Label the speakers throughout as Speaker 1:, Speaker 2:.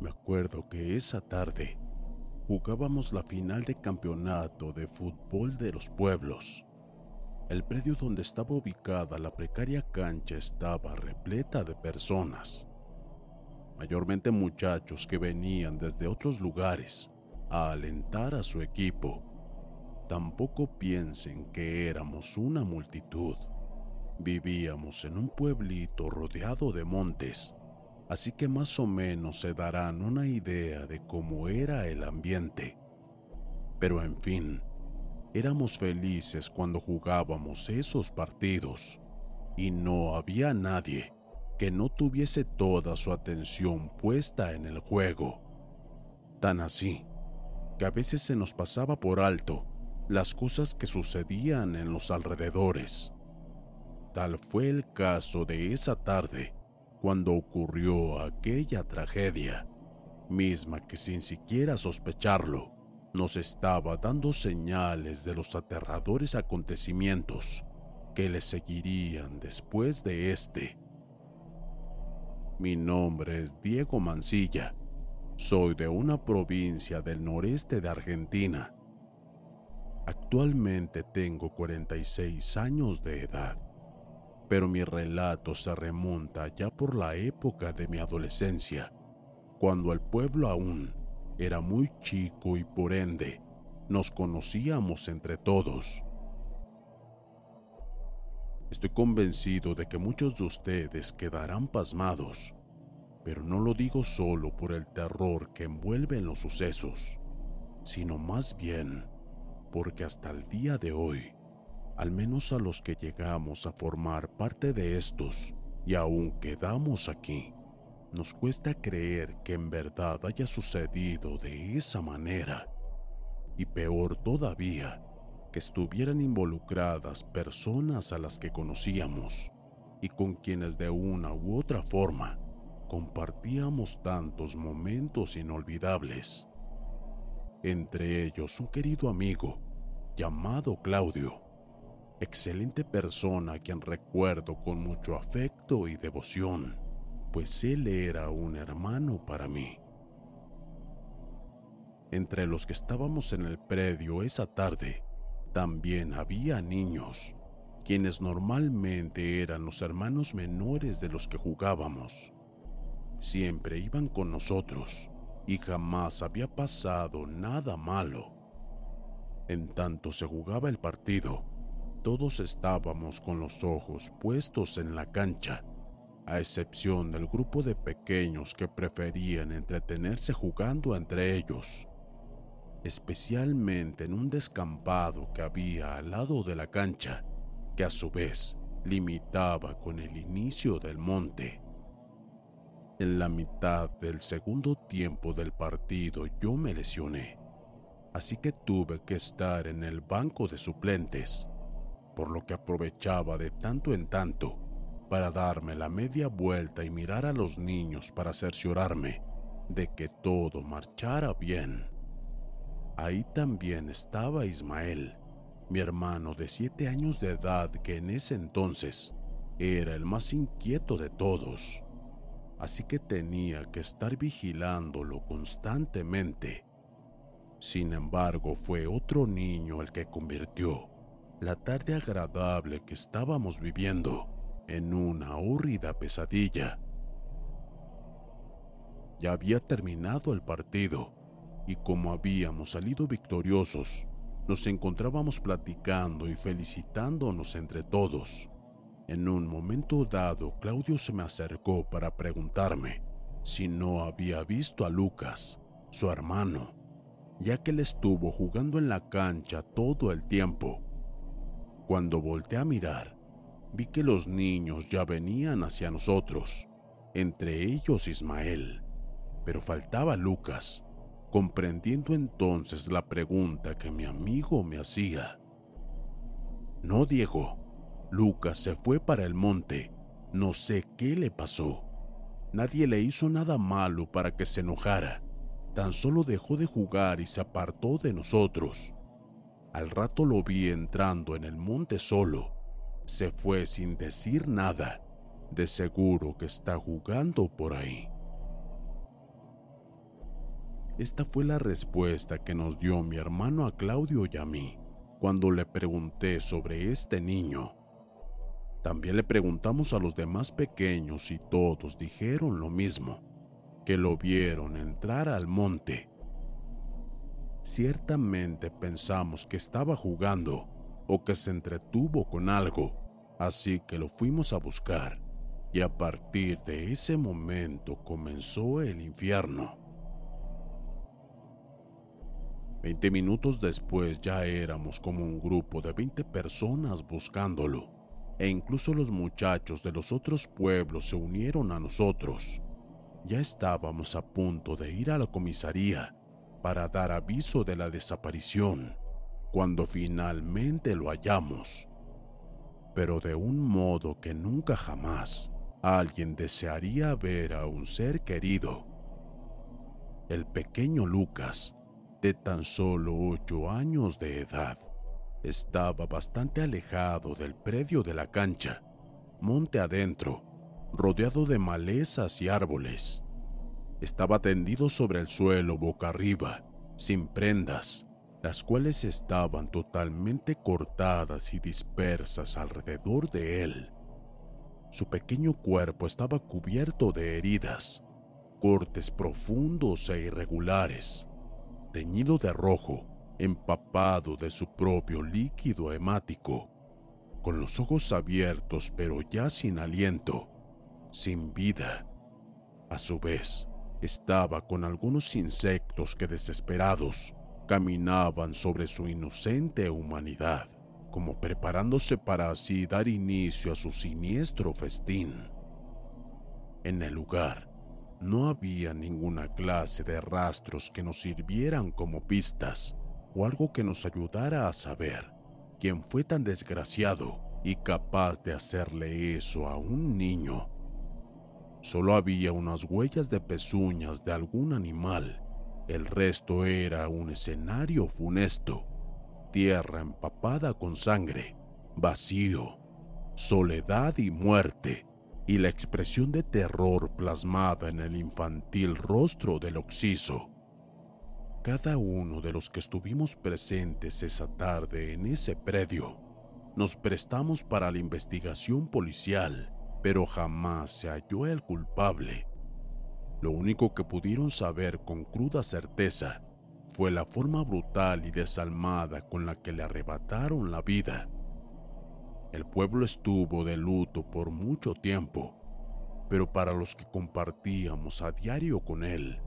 Speaker 1: Me acuerdo que esa tarde jugábamos la final de campeonato de fútbol de los pueblos. El predio donde estaba ubicada la precaria cancha estaba repleta de personas, mayormente muchachos que venían desde otros lugares a alentar a su equipo. Tampoco piensen que éramos una multitud. Vivíamos en un pueblito rodeado de montes, así que más o menos se darán una idea de cómo era el ambiente. Pero en fin, éramos felices cuando jugábamos esos partidos y no había nadie que no tuviese toda su atención puesta en el juego. Tan así que a veces se nos pasaba por alto las cosas que sucedían en los alrededores. Tal fue el caso de esa tarde cuando ocurrió aquella tragedia, misma que sin siquiera sospecharlo, nos estaba dando señales de los aterradores acontecimientos que le seguirían después de este. Mi nombre es Diego Mancilla. Soy de una provincia del noreste de Argentina. Actualmente tengo 46 años de edad, pero mi relato se remonta ya por la época de mi adolescencia, cuando el pueblo aún era muy chico y por ende nos conocíamos entre todos. Estoy convencido de que muchos de ustedes quedarán pasmados, pero no lo digo solo por el terror que envuelven los sucesos, sino más bien porque hasta el día de hoy, al menos a los que llegamos a formar parte de estos y aún quedamos aquí, nos cuesta creer que en verdad haya sucedido de esa manera. Y peor todavía, que estuvieran involucradas personas a las que conocíamos y con quienes de una u otra forma compartíamos tantos momentos inolvidables. Entre ellos un querido amigo llamado Claudio, excelente persona a quien recuerdo con mucho afecto y devoción pues él era un hermano para mí. Entre los que estábamos en el predio esa tarde, también había niños, quienes normalmente eran los hermanos menores de los que jugábamos. Siempre iban con nosotros y jamás había pasado nada malo. En tanto se jugaba el partido, todos estábamos con los ojos puestos en la cancha a excepción del grupo de pequeños que preferían entretenerse jugando entre ellos, especialmente en un descampado que había al lado de la cancha, que a su vez limitaba con el inicio del monte. En la mitad del segundo tiempo del partido yo me lesioné, así que tuve que estar en el banco de suplentes, por lo que aprovechaba de tanto en tanto para darme la media vuelta y mirar a los niños para cerciorarme de que todo marchara bien. Ahí también estaba Ismael, mi hermano de siete años de edad que en ese entonces era el más inquieto de todos, así que tenía que estar vigilándolo constantemente. Sin embargo, fue otro niño el que convirtió la tarde agradable que estábamos viviendo en una hórrida pesadilla. Ya había terminado el partido y como habíamos salido victoriosos, nos encontrábamos platicando y felicitándonos entre todos. En un momento dado, Claudio se me acercó para preguntarme si no había visto a Lucas, su hermano, ya que él estuvo jugando en la cancha todo el tiempo. Cuando volteé a mirar, vi que los niños ya venían hacia nosotros, entre ellos Ismael, pero faltaba Lucas, comprendiendo entonces la pregunta que mi amigo me hacía. No, Diego, Lucas se fue para el monte, no sé qué le pasó. Nadie le hizo nada malo para que se enojara, tan solo dejó de jugar y se apartó de nosotros. Al rato lo vi entrando en el monte solo. Se fue sin decir nada. De seguro que está jugando por ahí. Esta fue la respuesta que nos dio mi hermano a Claudio y a mí cuando le pregunté sobre este niño. También le preguntamos a los demás pequeños y todos dijeron lo mismo, que lo vieron entrar al monte. Ciertamente pensamos que estaba jugando o que se entretuvo con algo, así que lo fuimos a buscar y a partir de ese momento comenzó el infierno. Veinte minutos después ya éramos como un grupo de 20 personas buscándolo, e incluso los muchachos de los otros pueblos se unieron a nosotros. Ya estábamos a punto de ir a la comisaría para dar aviso de la desaparición, cuando finalmente lo hallamos. Pero de un modo que nunca jamás alguien desearía ver a un ser querido. El pequeño Lucas de tan solo ocho años de edad. Estaba bastante alejado del predio de la cancha, monte adentro, rodeado de malezas y árboles. Estaba tendido sobre el suelo boca arriba, sin prendas, las cuales estaban totalmente cortadas y dispersas alrededor de él. Su pequeño cuerpo estaba cubierto de heridas, cortes profundos e irregulares, teñido de rojo, empapado de su propio líquido hemático, con los ojos abiertos pero ya sin aliento, sin vida. A su vez, estaba con algunos insectos que desesperados caminaban sobre su inocente humanidad, como preparándose para así dar inicio a su siniestro festín. En el lugar no había ninguna clase de rastros que nos sirvieran como pistas o algo que nos ayudara a saber quién fue tan desgraciado y capaz de hacerle eso a un niño. Solo había unas huellas de pezuñas de algún animal. El resto era un escenario funesto, tierra empapada con sangre, vacío, soledad y muerte y la expresión de terror plasmada en el infantil rostro del occiso. Cada uno de los que estuvimos presentes esa tarde en ese predio nos prestamos para la investigación policial, pero jamás se halló el culpable. Lo único que pudieron saber con cruda certeza fue la forma brutal y desalmada con la que le arrebataron la vida el pueblo estuvo de luto por mucho tiempo, pero para los que compartíamos a diario con él,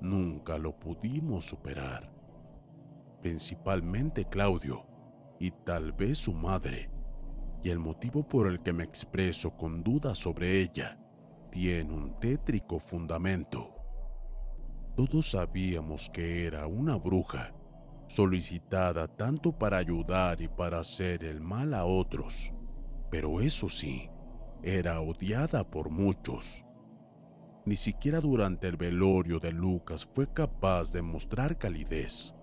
Speaker 1: nunca lo pudimos superar. Principalmente Claudio y tal vez su madre, y el motivo por el que me expreso con dudas sobre ella tiene un tétrico fundamento. Todos sabíamos que era una bruja solicitada tanto para ayudar y para hacer el mal a otros. Pero eso sí, era odiada por muchos. Ni siquiera durante el velorio de Lucas fue capaz de mostrar calidez.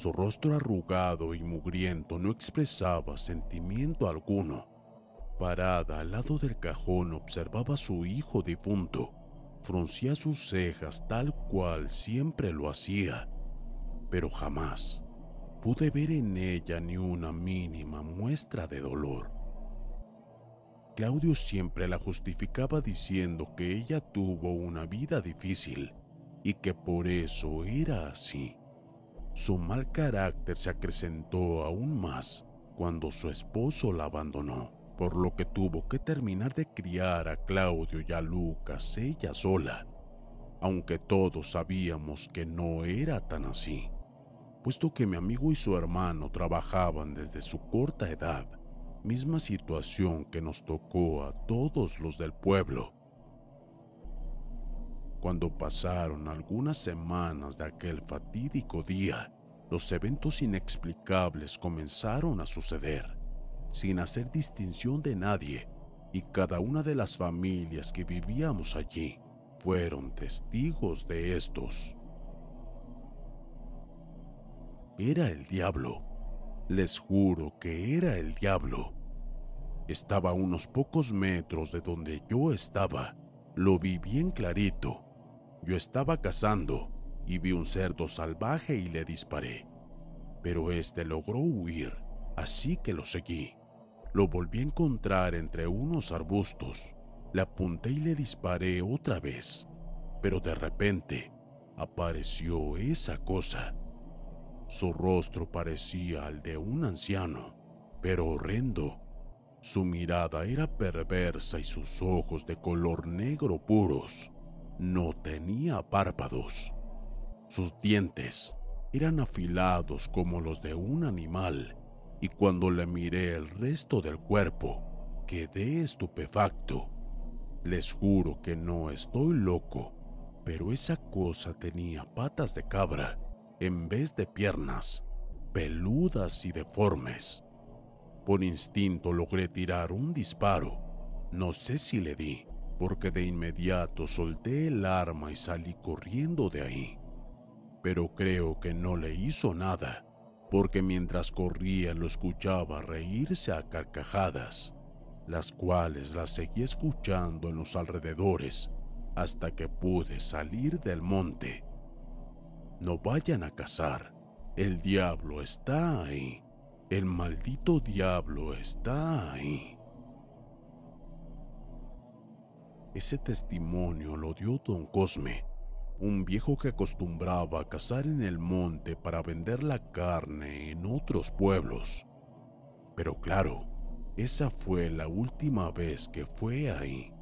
Speaker 1: Su rostro arrugado y mugriento no expresaba sentimiento alguno. Parada al lado del cajón observaba a su hijo difunto. Fruncía sus cejas tal cual siempre lo hacía, pero jamás pude ver en ella ni una mínima muestra de dolor. Claudio siempre la justificaba diciendo que ella tuvo una vida difícil y que por eso era así. Su mal carácter se acrecentó aún más cuando su esposo la abandonó, por lo que tuvo que terminar de criar a Claudio y a Lucas ella sola, aunque todos sabíamos que no era tan así, puesto que mi amigo y su hermano trabajaban desde su corta edad, misma situación que nos tocó a todos los del pueblo. Cuando pasaron algunas semanas de aquel fatídico día, los eventos inexplicables comenzaron a suceder, sin hacer distinción de nadie, y cada una de las familias que vivíamos allí fueron testigos de estos. Era el diablo. Les juro que era el diablo. Estaba a unos pocos metros de donde yo estaba. Lo vi bien clarito yo estaba cazando y vi un cerdo salvaje y le disparé. Pero este logró huir, así que lo seguí. Lo volví a encontrar entre unos arbustos. Le apunté y le disparé otra vez. Pero de repente apareció esa cosa. Su rostro parecía al de un anciano, pero horrendo. Su mirada era perversa y sus ojos de color negro puros no tenía párpados. Sus dientes eran afilados como los de un animal y cuando le miré el resto del cuerpo quedé estupefacto. Les juro que no estoy loco, pero esa cosa tenía patas de cabra en vez de piernas, peludas y deformes. Por instinto logré tirar un disparo. No sé si le di, porque de inmediato solté el arma y salí corriendo de ahí. Pero creo que no le hizo nada, porque mientras corría lo escuchaba reírse a carcajadas, las cuales las seguí escuchando en los alrededores hasta que pude salir del monte. No vayan a cazar, el diablo está ahí, el maldito diablo está ahí. Ese testimonio lo dio don Cosme, un viejo que acostumbraba a cazar en el monte para vender la carne en otros pueblos. Pero claro, esa fue la última vez que fue ahí.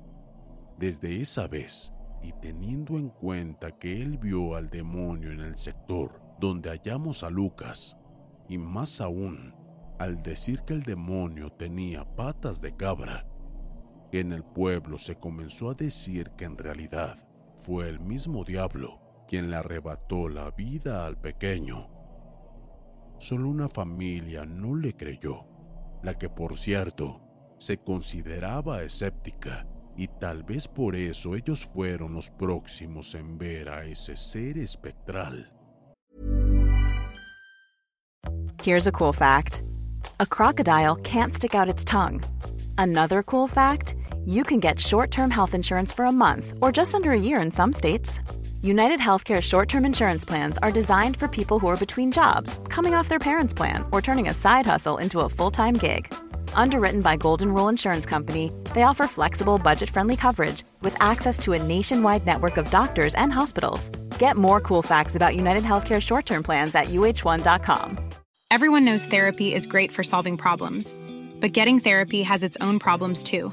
Speaker 1: Desde esa vez, y teniendo en cuenta que él vio al demonio en el sector donde hallamos a Lucas, y más aún, al decir que el demonio tenía patas de cabra, en el pueblo se comenzó a decir que en realidad fue el mismo diablo quien le arrebató la vida al pequeño. Solo una familia no le creyó, la que por cierto se consideraba escéptica y tal vez por eso ellos fueron los próximos en ver a ese ser espectral.
Speaker 2: Here's a cool fact. A crocodile can't stick out its tongue. Another cool fact, you can get short-term health insurance for a month or just under a year in some states. United Healthcare short-term insurance plans are designed for people who are between jobs, coming off their parents' plan, or turning a side hustle into a full-time gig. Underwritten by Golden Rule Insurance Company, they offer flexible, budget-friendly coverage with access to a nationwide network of doctors and hospitals. Get more cool facts about United Healthcare short-term plans at uh1.com.
Speaker 3: Everyone knows therapy is great for solving problems but getting therapy has its own problems too,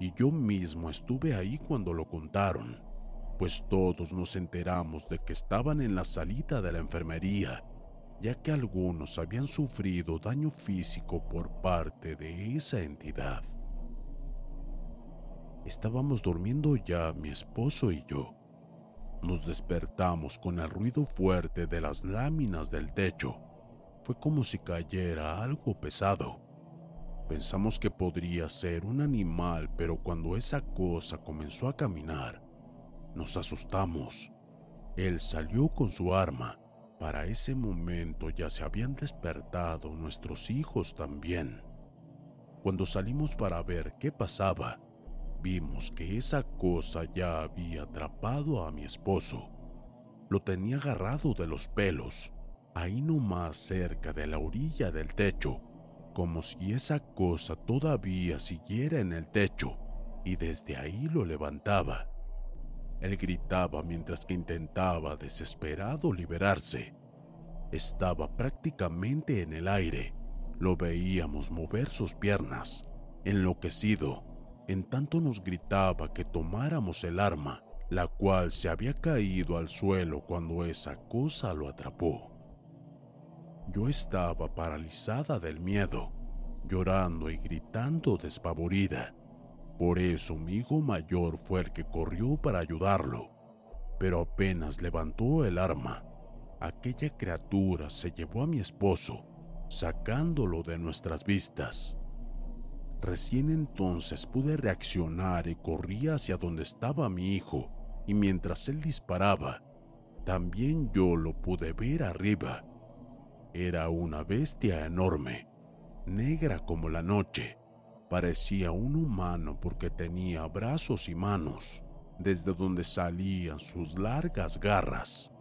Speaker 1: Y yo mismo estuve ahí cuando lo contaron, pues todos nos enteramos de que estaban en la salida de la enfermería, ya que algunos habían sufrido daño físico por parte de esa entidad. Estábamos durmiendo ya mi esposo y yo. Nos despertamos con el ruido fuerte de las láminas del techo. Fue como si cayera algo pesado. Pensamos que podría ser un animal, pero cuando esa cosa comenzó a caminar, nos asustamos. Él salió con su arma. Para ese momento ya se habían despertado nuestros hijos también. Cuando salimos para ver qué pasaba, vimos que esa cosa ya había atrapado a mi esposo. Lo tenía agarrado de los pelos, ahí nomás cerca de la orilla del techo, como si esa cosa todavía siguiera en el techo, y desde ahí lo levantaba. Él gritaba mientras que intentaba desesperado liberarse. Estaba prácticamente en el aire. Lo veíamos mover sus piernas. Enloquecido, en tanto nos gritaba que tomáramos el arma, la cual se había caído al suelo cuando esa cosa lo atrapó. Yo estaba paralizada del miedo, llorando y gritando despavorida. Por eso mi hijo mayor fue el que corrió para ayudarlo, pero apenas levantó el arma, aquella criatura se llevó a mi esposo, sacándolo de nuestras vistas. Recién entonces pude reaccionar y corrí hacia donde estaba mi hijo, y mientras él disparaba, también yo lo pude ver arriba. Era una bestia enorme, negra como la noche. Parecía un humano porque tenía brazos y manos, desde donde salían sus largas garras.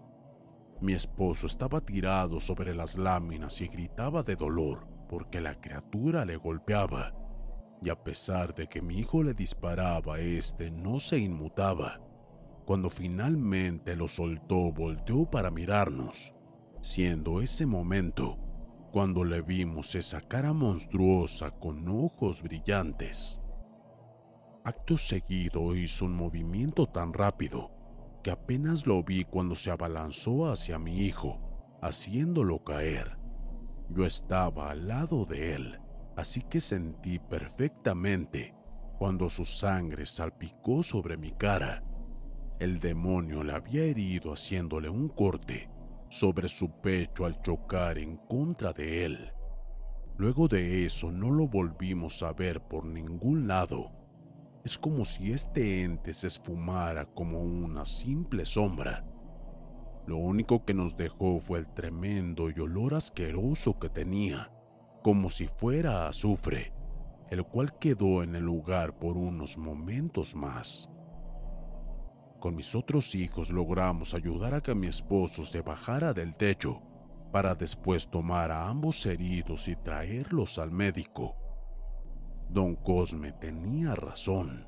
Speaker 1: Mi esposo estaba tirado sobre las láminas y gritaba de dolor porque la criatura le golpeaba y a pesar de que mi hijo le disparaba, este no se inmutaba. Cuando finalmente lo soltó, volteó para mirarnos, siendo ese momento cuando le vimos esa cara monstruosa con ojos brillantes. Acto seguido hizo un movimiento tan rápido que apenas lo vi cuando se abalanzó hacia mi hijo, haciéndolo caer. Yo estaba al lado de él así que sentí perfectamente cuando su sangre salpicó sobre mi cara. El demonio le había herido haciéndole un corte sobre su pecho al chocar en contra de él. Luego de eso no lo volvimos a ver por ningún lado. Es como si este ente se esfumara como una simple sombra. Lo único que nos dejó fue el tremendo y olor asqueroso que tenía como si fuera azufre, el cual quedó en el lugar por unos momentos más. Con mis otros hijos logramos ayudar a que mi esposo se bajara del techo para después tomar a ambos heridos y traerlos al médico. Don Cosme tenía razón.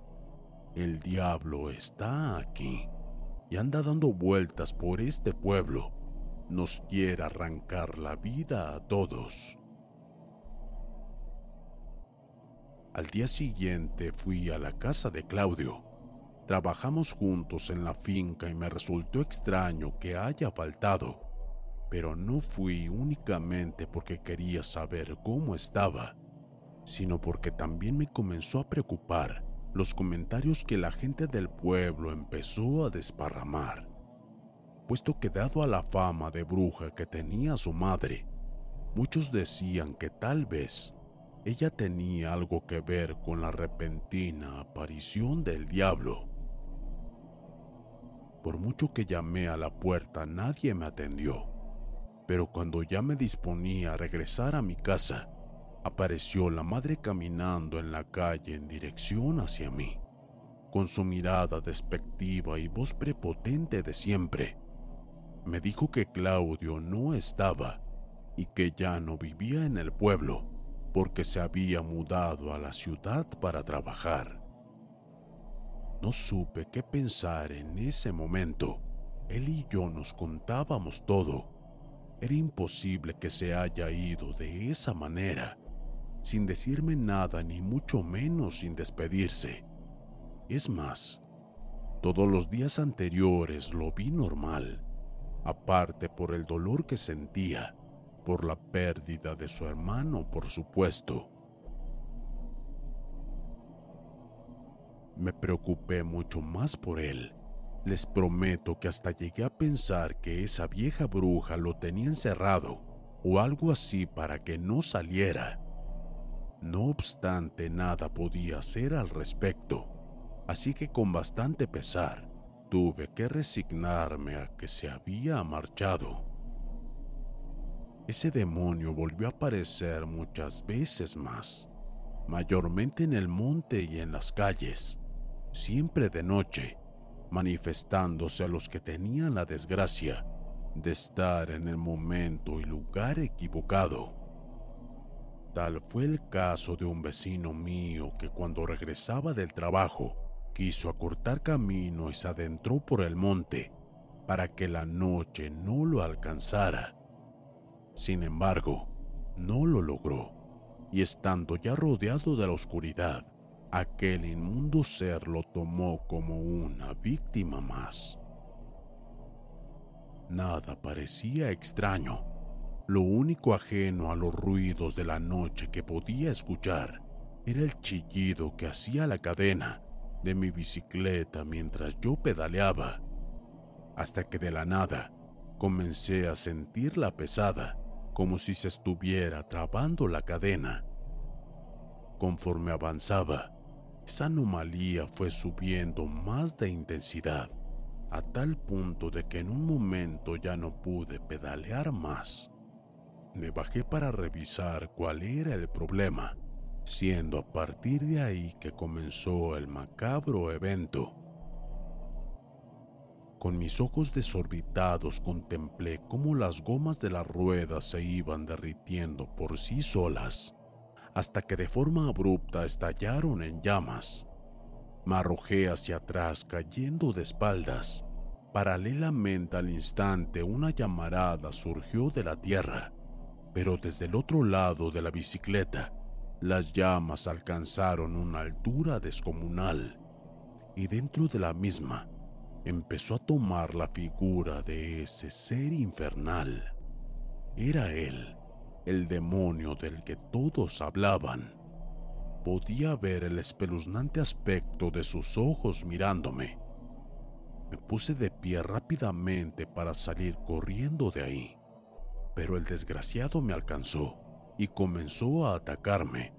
Speaker 1: El diablo está aquí y anda dando vueltas por este pueblo. Nos quiere arrancar la vida a todos. Al día siguiente fui a la casa de Claudio. Trabajamos juntos en la finca y me resultó extraño que haya faltado, pero no fui únicamente porque quería saber cómo estaba, sino porque también me comenzó a preocupar los comentarios que la gente del pueblo empezó a desparramar, puesto que dado a la fama de bruja que tenía su madre, muchos decían que tal vez ella tenía algo que ver con la repentina aparición del diablo. Por mucho que llamé a la puerta nadie me atendió, pero cuando ya me disponía a regresar a mi casa, apareció la madre caminando en la calle en dirección hacia mí, con su mirada despectiva y voz prepotente de siempre. Me dijo que Claudio no estaba y que ya no vivía en el pueblo porque se había mudado a la ciudad para trabajar. No supe qué pensar en ese momento. Él y yo nos contábamos todo. Era imposible que se haya ido de esa manera, sin decirme nada ni mucho menos sin despedirse. Es más, todos los días anteriores lo vi normal, aparte por el dolor que sentía por la pérdida de su hermano, por supuesto. Me preocupé mucho más por él. Les prometo que hasta llegué a pensar que esa vieja bruja lo tenía encerrado o algo así para que no saliera. No obstante, nada podía hacer al respecto, así que con bastante pesar tuve que resignarme a que se había marchado. Ese demonio volvió a aparecer muchas veces más, mayormente en el monte y en las calles, siempre de noche, manifestándose a los que tenían la desgracia de estar en el momento y lugar equivocado. Tal fue el caso de un vecino mío que cuando regresaba del trabajo quiso acortar camino y se adentró por el monte para que la noche no lo alcanzara. Sin embargo, no lo logró, y estando ya rodeado de la oscuridad, aquel inmundo ser lo tomó como una víctima más. Nada parecía extraño. Lo único ajeno a los ruidos de la noche que podía escuchar era el chillido que hacía la cadena de mi bicicleta mientras yo pedaleaba, hasta que de la nada comencé a sentirla pesada, como si se estuviera trabando la cadena. Conforme avanzaba, esa anomalía fue subiendo más de intensidad a tal punto de que en un momento ya no pude pedalear más. Me bajé para revisar cuál era el problema, siendo a partir de ahí que comenzó el macabro evento. Con mis ojos desorbitados contemplé cómo las gomas de las ruedas se iban derritiendo por sí solas, hasta que de forma abrupta estallaron en llamas. Me arrojé hacia atrás cayendo de espaldas. Paralelamente al instante una llamarada surgió de la tierra, pero desde el otro lado de la bicicleta las llamas alcanzaron una altura descomunal y dentro de la misma empezó a tomar la figura de ese ser infernal. Era él, el demonio del que todos hablaban podía ver el espeluznante aspecto de sus ojos mirándome. Me puse de pie rápidamente para salir corriendo de ahí, pero el desgraciado me alcanzó y comenzó a atacarme.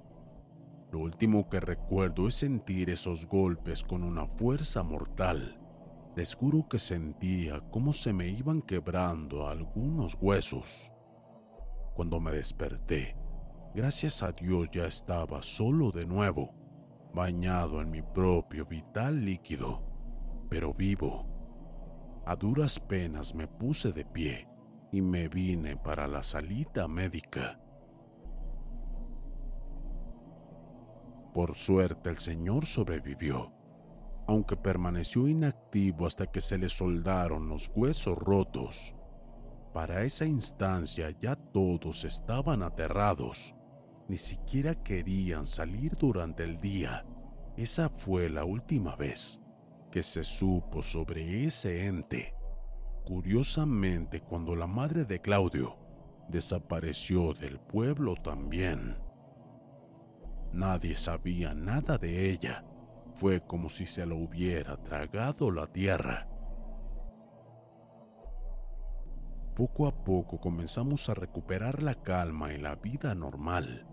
Speaker 1: Lo último que recuerdo es sentir esos golpes con una fuerza mortal. Les juro que sentía cómo se me iban quebrando algunos huesos. Cuando me desperté, Gracias a Dios ya estaba solo de nuevo, bañado en mi propio vital líquido, pero vivo. A duras penas me puse de pie y me vine para la salita médica. Por suerte el señor sobrevivió, aunque permaneció inactivo hasta que se le soldaron los huesos rotos. Para esa instancia ya todos estaban aterrados ni siquiera querían salir durante el día. Esa fue la última vez que se supo sobre ese ente. Curiosamente, cuando la madre de Claudio desapareció del pueblo también. Nadie sabía nada de ella. Fue como si se lo hubiera tragado la tierra. Poco a poco comenzamos a recuperar la calma y la vida normal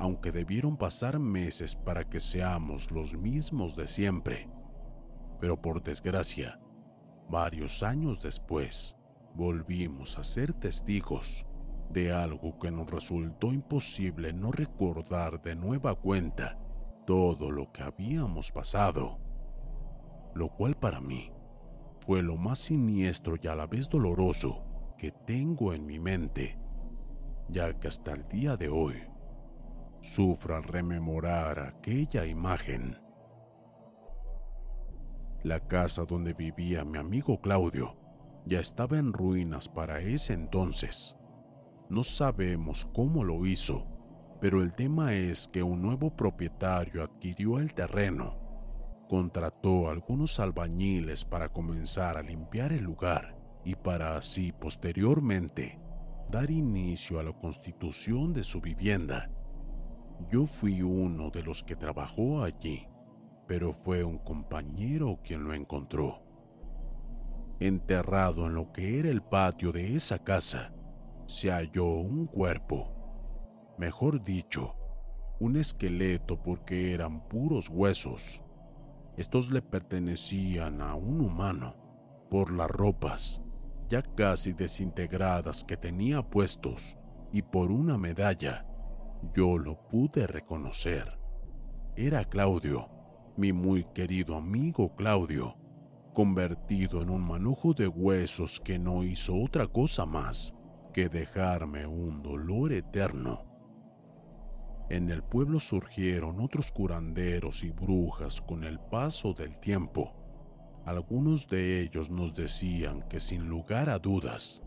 Speaker 1: aunque debieron pasar meses para que seamos los mismos de siempre. Pero por desgracia, varios años después, volvimos a ser testigos de algo que nos resultó imposible no recordar de nueva cuenta todo lo que habíamos pasado, lo cual para mí fue lo más siniestro y a la vez doloroso que tengo en mi mente, ya que hasta el día de hoy sufro al rememorar aquella imagen. La casa donde vivía mi amigo Claudio ya estaba en ruinas para ese entonces. No sabemos cómo lo hizo, pero el tema es que un nuevo propietario adquirió el terreno contrató a algunos albañiles para comenzar a limpiar el lugar y para así posteriormente dar inicio a la constitución de su vivienda. Yo fui uno de los que trabajó allí, pero fue un compañero quien lo encontró. Enterrado en lo que era el patio de esa casa, se halló un cuerpo, mejor dicho, un esqueleto porque eran puros huesos. Estos le pertenecían a un humano por las ropas ya casi desintegradas que tenía puestos y por una medalla, yo lo pude reconocer. Era Claudio, mi muy querido amigo Claudio, convertido en un manojo de huesos que no hizo otra cosa más que dejarme un dolor eterno. En el pueblo surgieron otros curanderos y brujas con el paso del tiempo algunos de ellos nos decían que sin lugar a dudas,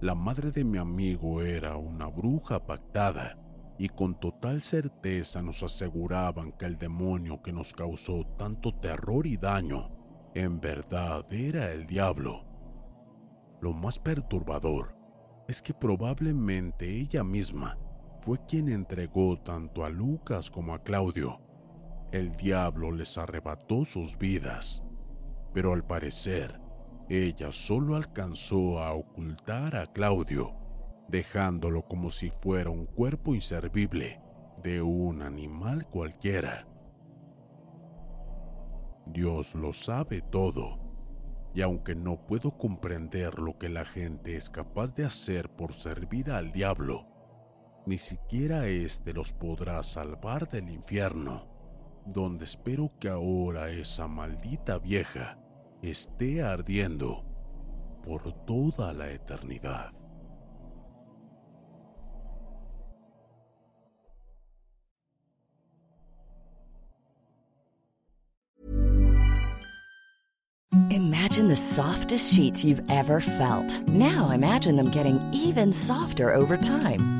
Speaker 1: la madre de mi amigo era una bruja pactada y con total certeza nos aseguraban que el demonio que nos causó tanto terror y daño en verdad era el diablo. Lo más perturbador es que probablemente ella misma fue quien entregó tanto a Lucas como a Claudio. El diablo les arrebató sus vidas pero al parecer ella solo alcanzó a ocultar a Claudio, dejándolo como si fuera un cuerpo inservible de un animal cualquiera. Dios lo sabe todo, y aunque no puedo comprender lo que la gente es capaz de hacer por servir al diablo, ni siquiera éste los podrá salvar del infierno donde espero que ahora esa maldita vieja esté ardiendo por toda la eternidad.
Speaker 4: Imagine the softest sheets you've ever felt. Now imagine them getting even softer over time.